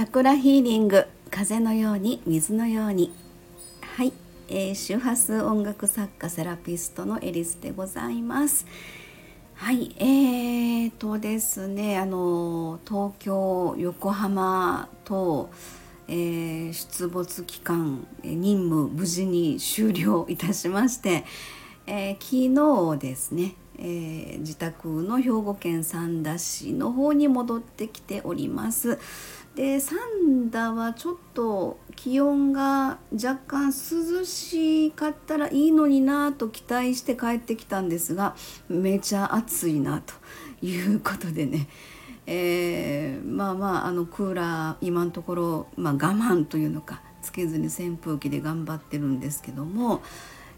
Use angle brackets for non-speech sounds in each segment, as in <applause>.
チャクラヒーリング風のように水のようにはい、えー、周波数音楽作家セラピストのエリスでございますはいえーとですねあの東京横浜と、えー、出没期間任務無事に終了いたしまして、えー、昨日ですねえー、自宅の兵庫県三田市の方に戻ってきております。で三田はちょっと気温が若干涼しかったらいいのになと期待して帰ってきたんですがめちゃ暑いなということでね、えー、まあまああのクーラー今のところ、まあ、我慢というのかつけずに扇風機で頑張ってるんですけども。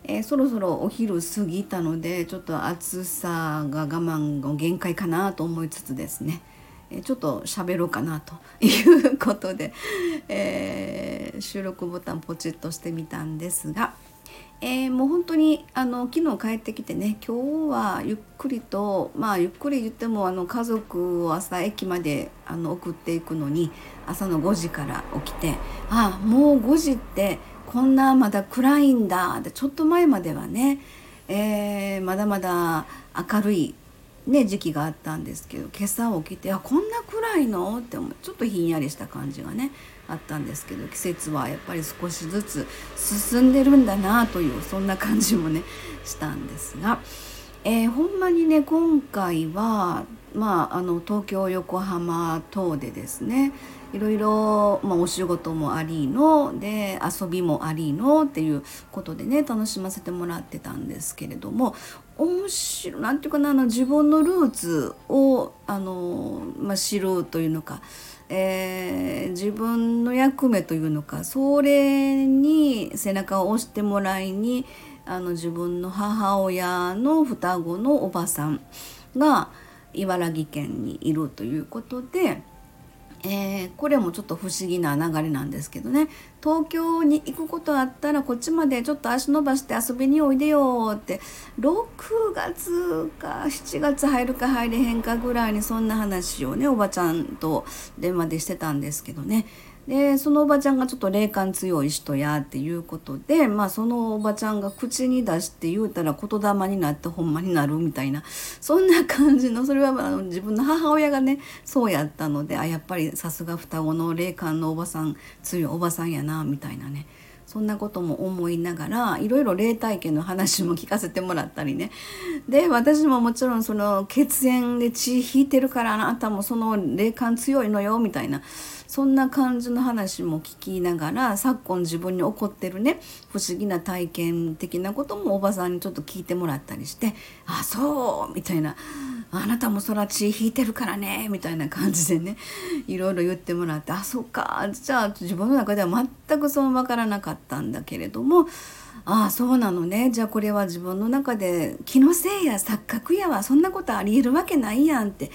えー、そろそろお昼過ぎたのでちょっと暑さが我慢の限界かなと思いつつですね、ちょっと喋ろうかなということで、<laughs> えー、収録ボタンポチッとしてみたんですが、えもう本当にあの昨日帰ってきてね今日はゆっくりとまあゆっくり言ってもあの家族を朝駅まであの送っていくのに朝の5時から起きてああもう5時ってこんなまだ暗いんだでちょっと前まではね、えー、まだまだ明るい、ね、時期があったんですけど今朝起きてあこんな暗いの？って思う。ちょっとひんやりした感じがねあったんですけど季節はやっぱり少しずつ進んでるんだなというそんな感じもねしたんですが、えー、ほんまにね今回はまあ、あの東京横浜等でですねいろいろ、まあ、お仕事もありので遊びもありのっていうことでね楽しませてもらってたんですけれども面白いなんていうかなあの自分のルーツをあの、まあ、知るというのか、えー、自分の役目というのかそれに背中を押してもらいにあの自分の母親の双子のおばさんが茨城県にいるということで。えー、これもちょっと不思議な流れなんですけどね東京に行くことあったらこっちまでちょっと足伸ばして遊びにおいでよって6月か7月入るか入れへんかぐらいにそんな話をねおばちゃんと電話でしてたんですけどねでそのおばちゃんがちょっと霊感強い人やっていうことでまあそのおばちゃんが口に出して言うたら言霊になってほんまになるみたいなそんな感じのそれはあの自分の母親がねそうやったのであやっぱりさすが双子の霊感のおばさん強いおばさんやなみたいなね。そんなことも思いながらいろいろ霊体験の話も聞かせてもらったりね。で私ももちろんその血縁で血引いてるからあなたもその霊感強いのよみたいなそんな感じの話も聞きながら昨今自分に起こってるね不思議な体験的なこともおばさんにちょっと聞いてもらったりして「あそう」みたいな「あなたもそら血引いてるからね」みたいな感じでねいろいろ言ってもらって「あそっかじゃあ自分の中では全くそう分からなかった。たんだけれどもああそうなのね。じゃあこれは自分の中で気のせいや錯覚やわそんなことありえるわけないやんって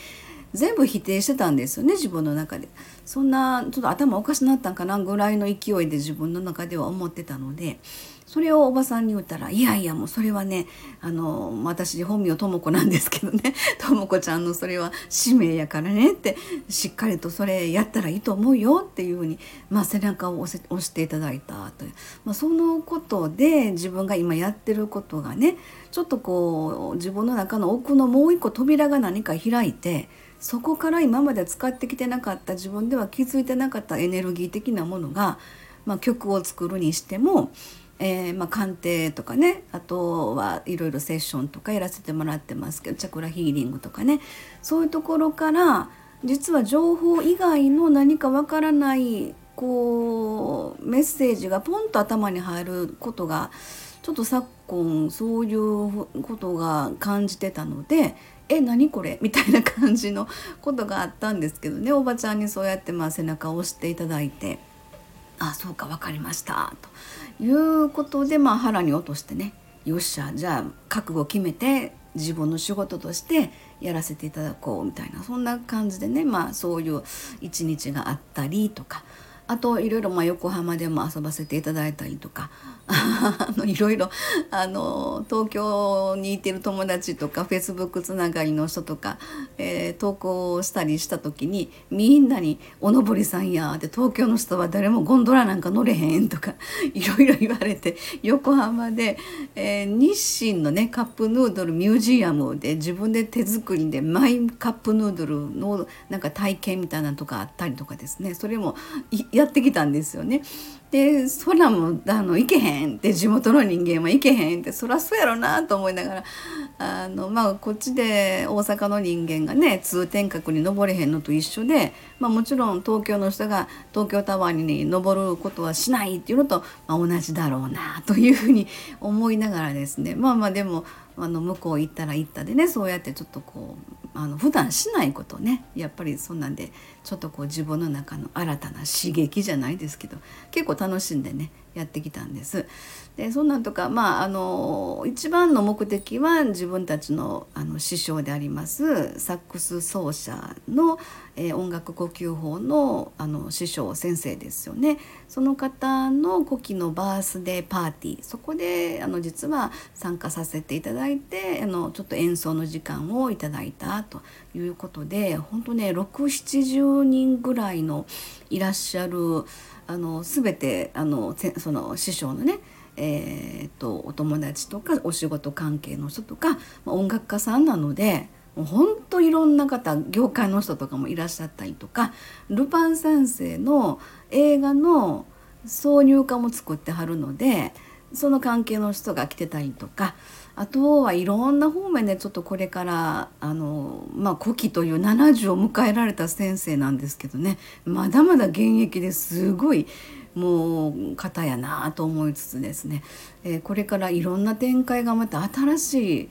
全部否定してたんですよね自分の中で。そんなちょっと頭おかしなったんかなぐらいの勢いで自分の中では思ってたのでそれをおばさんに言ったら「いやいやもうそれはねあの私本名とも子なんですけどね。<laughs> とも子ちゃんのそれは使命やからね」ってしっかりとそれやったらいいと思うよっていうふうに、まあ、背中を押していただいたという、まあ、そのことで自分が今やってることがねちょっとこう自分の中の奥のもう一個扉が何か開いてそこから今まで使ってきてなかった自分では気づいてなかったエネルギー的なものが、まあ、曲を作るにしても、えー、まあ、鑑定とかねあとはいろいろセッションとかやらせてもらってますけどチャクラヒーリングとかねそういうところから実は情報以外の何かわからないこうメッセージがポンと頭に入ることがちょっと昨今そういうことが感じてたのでえ何これ？みたいな感じのことがあったんですけどね。おばちゃんにそうやってまあ背中を押していただいて「あそうか分かりました」ということでまあ腹に落としてねよっしゃじゃあ覚悟決めて自分の仕事としてやらせていただこうみたいなそんな感じでねまあそういう一日があったりとかあといろいろまあ横浜でも遊ばせていただいたりとか <laughs> あのいろいろあの東京にいてる友達とかフェイスブックつながりの人とか、えー、投稿したりした時にみんなに「おのぼりさんや」って東京の人は誰もゴンドラなんか乗れへんとか <laughs> いろいろ言われて横浜で、えー、日清のねカップヌードルミュージアムで自分で手作りでマイカップヌードルのなんか体験みたいなのとかあったりとかですね。それもやってきたんですよね。でそらもあの行けへんって地元の人間は行けへんってそらそうやろなと思いながらあのまあこっちで大阪の人間がね通天閣に登れへんのと一緒で、まあ、もちろん東京の人が東京タワーに登ることはしないっていうのと、まあ、同じだろうなというふうに思いながらですねまあまあでもあの向こう行ったら行ったでねそうやってちょっとこうあの普段しないことね。やっぱりそんなんでちょっとこう自分の中の新たな刺激じゃないですけど結構楽しんでねやってきたんです。でそんなんとかまああの一番の目的は自分たちのあの師匠でありますサックス奏者の、えー、音楽呼吸法のあの師匠先生ですよね。その方の古希のバースデーパーティー。そこであの実は参加させていただいてあのちょっと演奏の時間をいただいたということで本当ね670人ぐらいのいらっしゃるあの全てあのその師匠のねえー、っとお友達とかお仕事関係の人とか、まあ、音楽家さんなのでもうほんといろんな方業界の人とかもいらっしゃったりとかルパン三世の映画の挿入歌も作ってはるのでその関係の人が来てたりとかあとはいろんな方面でちょっとこれからあのまあ古希という70を迎えられた先生なんですけどね。まだまだ現役ですごいもう方やなと思いつつですね、えー、これからいろんな展開がまた新しい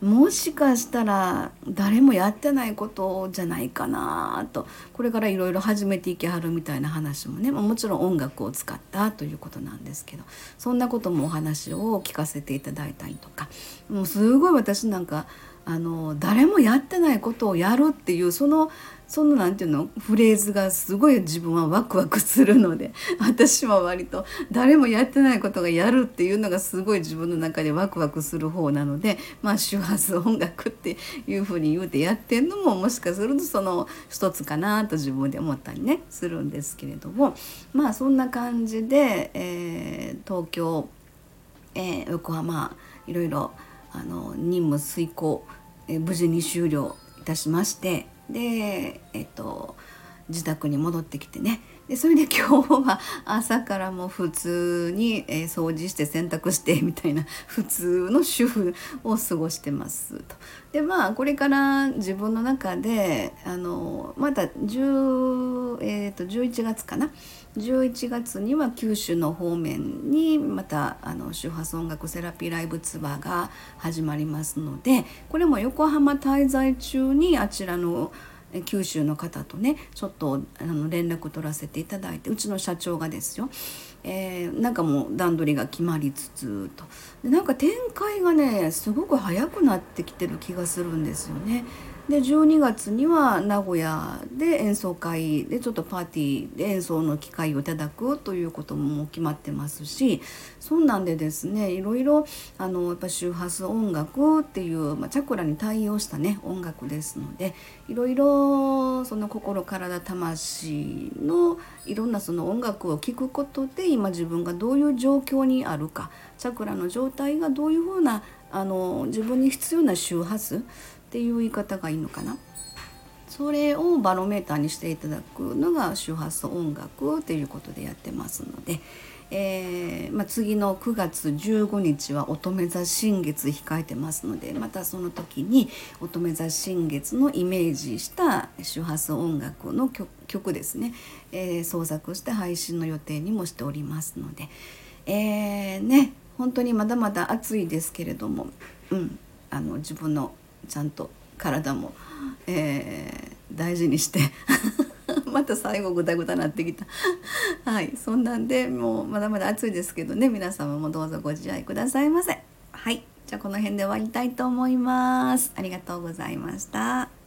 もしかしたら誰もやってないことじゃないかなとこれからいろいろ始めていきはるみたいな話もねもちろん音楽を使ったということなんですけどそんなこともお話を聞かせていただいたりとかもうすごい私なんかあの誰もやってないことをやるっていうそのそのなんていうのフレーズがすごい自分はワクワクするので <laughs> 私は割と誰もやってないことがやるっていうのがすごい自分の中でワクワクする方なのでまあ周波数音楽っていうふうに言うてやってんのももしかするとその一つかなと自分で思ったりねするんですけれどもまあそんな感じで、えー、東京、えー、横浜いろいろあの任務遂行、無事に終了いたしましてでえっと自宅に戻ってきてねでそれで今日は朝からも普通に、えー、掃除して洗濯して <laughs> みたいな普通の主婦を過ごしてますと。でまあこれから自分の中であのまた10、えーと、11月かな？11月には九州の方面にまたあの周波数音楽セラピーライブツアーが始まりますのでこれも横浜滞在中にあちらの九州の方とねちょっとあの連絡取らせていただいてうちの社長がですよ、えー、なんかもう段取りが決まりつつとでなんか展開がねすごく早くなってきてる気がするんですよね。で12月には名古屋で演奏会でちょっとパーティーで演奏の機会をいただくということも決まってますしそんなんでですねいろいろあのやっぱ周波数音楽っていう、まあ、チャクラに対応したね音楽ですのでいろいろその心体魂のいろんなその音楽を聴くことで今自分がどういう状況にあるかチャクラの状態がどういうふうなあの自分に必要な周波数っていう言い方がいいのかな？それをバロメーターにしていただくのが周波数音楽っていうことでやってますので、えー、まあ、次の9月15日は乙女座新月控えてますのでまたその時に乙女座新月のイメージした周波数音楽の曲ですね、えー、創作して配信の予定にもしておりますので、えー、ね本当にまだまだ暑いですけれども、うん、あの自分のちゃんと体も、えー、大事にして <laughs> また最後グダグダなってきた。<laughs> はいそんなんでもうまだまだ暑いですけどね皆様もどうぞご自愛くださいませ。はいじゃあこの辺で終わりたいと思います。ありがとうございました。